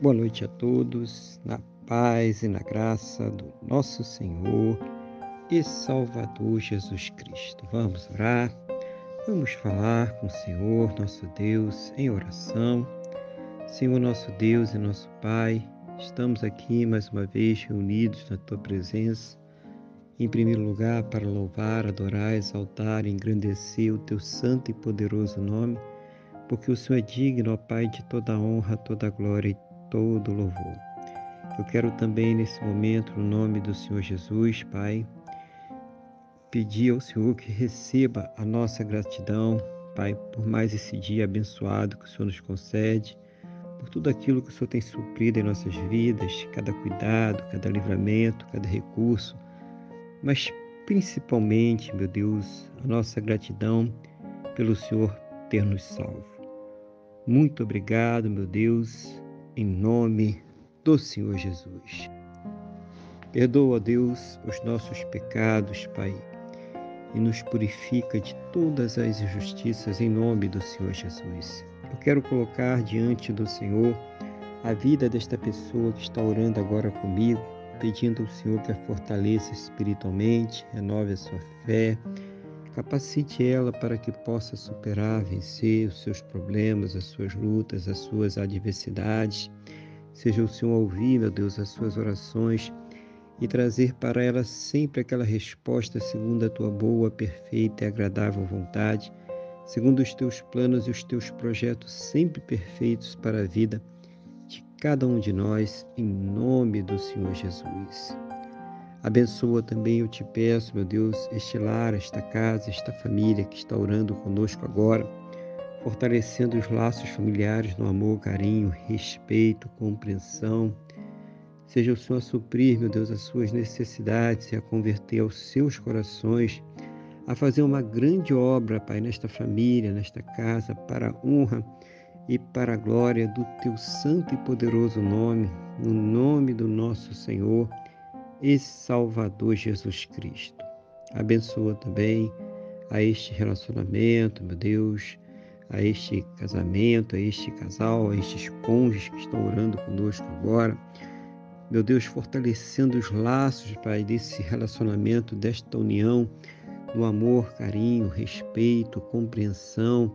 Boa noite a todos, na paz e na graça do nosso Senhor e Salvador Jesus Cristo. Vamos orar, vamos falar com o Senhor, nosso Deus, em oração. Senhor, nosso Deus e nosso Pai, estamos aqui mais uma vez reunidos na Tua presença, em primeiro lugar para louvar, adorar, exaltar engrandecer o Teu santo e poderoso nome, porque o Senhor é digno, ó Pai, de toda honra, toda glória e todo louvor. Eu quero também nesse momento, no nome do Senhor Jesus, Pai, pedir ao Senhor que receba a nossa gratidão, Pai, por mais esse dia abençoado que o Senhor nos concede, por tudo aquilo que o Senhor tem suprido em nossas vidas, cada cuidado, cada livramento, cada recurso, mas principalmente, meu Deus, a nossa gratidão pelo Senhor ter nos salvo. Muito obrigado, meu Deus, em nome do Senhor Jesus. Perdoa, Deus, os nossos pecados, Pai, e nos purifica de todas as injustiças em nome do Senhor Jesus. Eu quero colocar diante do Senhor a vida desta pessoa que está orando agora comigo, pedindo ao Senhor que a fortaleça espiritualmente, renove a sua fé, capacite ela para que possa superar, vencer os seus problemas, as suas lutas, as suas adversidades. Seja o Senhor ouvir, meu Deus, as suas orações e trazer para ela sempre aquela resposta segundo a tua boa, perfeita e agradável vontade, segundo os teus planos e os teus projetos sempre perfeitos para a vida de cada um de nós, em nome do Senhor Jesus. Abençoa também, eu te peço, meu Deus, este lar, esta casa, esta família que está orando conosco agora, fortalecendo os laços familiares no amor, carinho, respeito, compreensão. Seja o Senhor a suprir, meu Deus, as suas necessidades e a converter aos seus corações, a fazer uma grande obra, Pai, nesta família, nesta casa, para a honra e para a glória do teu santo e poderoso nome, no nome do nosso Senhor e Salvador Jesus Cristo. Abençoa também a este relacionamento, meu Deus, a este casamento, a este casal, a estes cônjuges que estão orando conosco agora. Meu Deus, fortalecendo os laços, Pai, desse relacionamento, desta união, no amor, carinho, respeito, compreensão.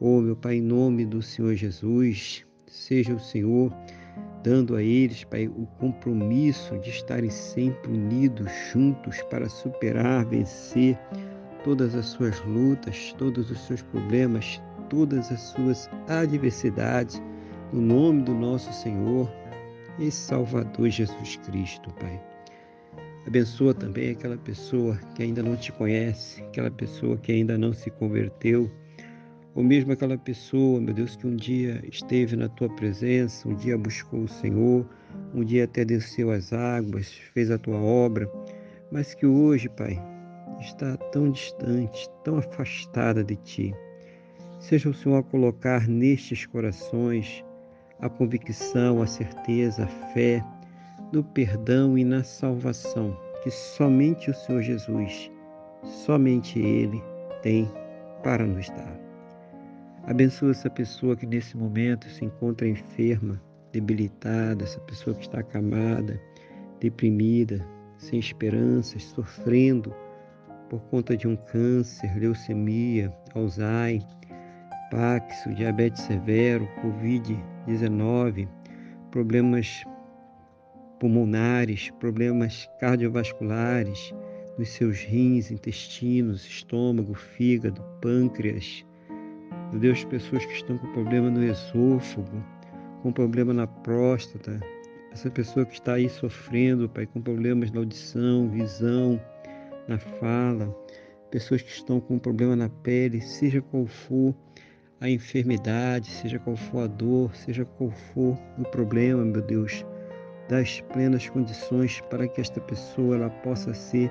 Oh, meu Pai, em nome do Senhor Jesus, seja o Senhor dando a eles, Pai, o compromisso de estarem sempre unidos, juntos, para superar, vencer todas as suas lutas, todos os seus problemas, todas as suas adversidades, no nome do nosso Senhor e Salvador Jesus Cristo, Pai. Abençoa também aquela pessoa que ainda não te conhece, aquela pessoa que ainda não se converteu ou mesmo aquela pessoa, meu Deus, que um dia esteve na tua presença, um dia buscou o Senhor, um dia até desceu as águas, fez a tua obra, mas que hoje, Pai, está tão distante, tão afastada de ti. Seja o Senhor a colocar nestes corações a convicção, a certeza, a fé no perdão e na salvação que somente o Senhor Jesus, somente Ele tem para nos dar. Abençoa essa pessoa que nesse momento se encontra enferma, debilitada, essa pessoa que está acamada, deprimida, sem esperanças, sofrendo por conta de um câncer, leucemia, Alzheimer, Paxo, diabetes severo, Covid-19, problemas pulmonares, problemas cardiovasculares nos seus rins, intestinos, estômago, fígado, pâncreas, meu Deus, pessoas que estão com problema no esôfago, com problema na próstata, essa pessoa que está aí sofrendo, Pai, com problemas na audição, visão, na fala, pessoas que estão com problema na pele, seja qual for a enfermidade, seja qual for a dor, seja qual for o problema, meu Deus, dá as plenas condições para que esta pessoa ela possa ser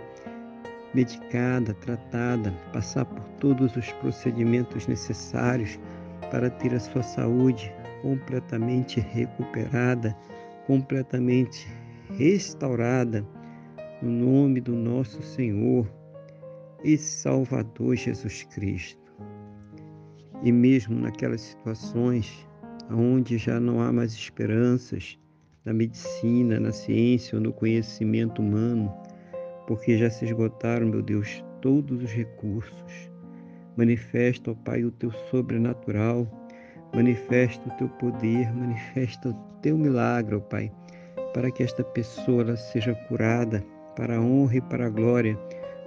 medicada, tratada, passar por todos os procedimentos necessários para ter a sua saúde completamente recuperada, completamente restaurada, no nome do nosso Senhor e Salvador Jesus Cristo. E mesmo naquelas situações onde já não há mais esperanças na medicina, na ciência ou no conhecimento humano, porque já se esgotaram, meu Deus, todos os recursos. Manifesta, ó Pai, o teu sobrenatural, manifesta o teu poder, manifesta o teu milagre, ó Pai, para que esta pessoa seja curada para a honra e para a glória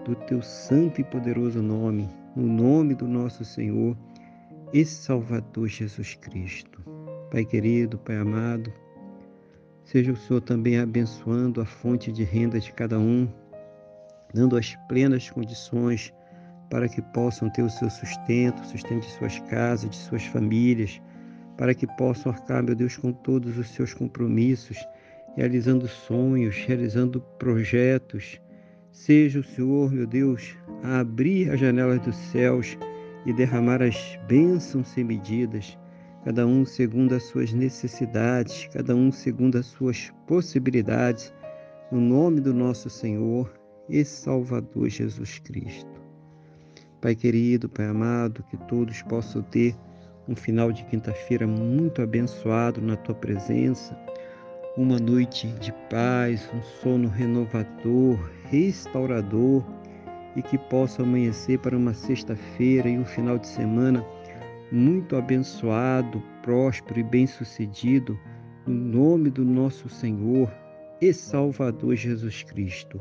do teu santo e poderoso nome, no nome do nosso Senhor e Salvador Jesus Cristo. Pai querido, Pai amado, seja o Senhor também abençoando a fonte de renda de cada um, dando as plenas condições para que possam ter o seu sustento, sustento de suas casas, de suas famílias, para que possam arcar, meu Deus, com todos os seus compromissos, realizando sonhos, realizando projetos, Seja o Senhor, meu Deus, a abrir as janelas dos céus e derramar as bênçãos sem medidas, cada um segundo as suas necessidades, cada um segundo as suas possibilidades, no nome do nosso Senhor e Salvador Jesus Cristo. Pai querido, Pai amado, que todos possam ter um final de quinta-feira muito abençoado na tua presença uma noite de paz, um sono renovador, restaurador e que possa amanhecer para uma sexta-feira e um final de semana muito abençoado, próspero e bem-sucedido, no nome do nosso Senhor e Salvador Jesus Cristo.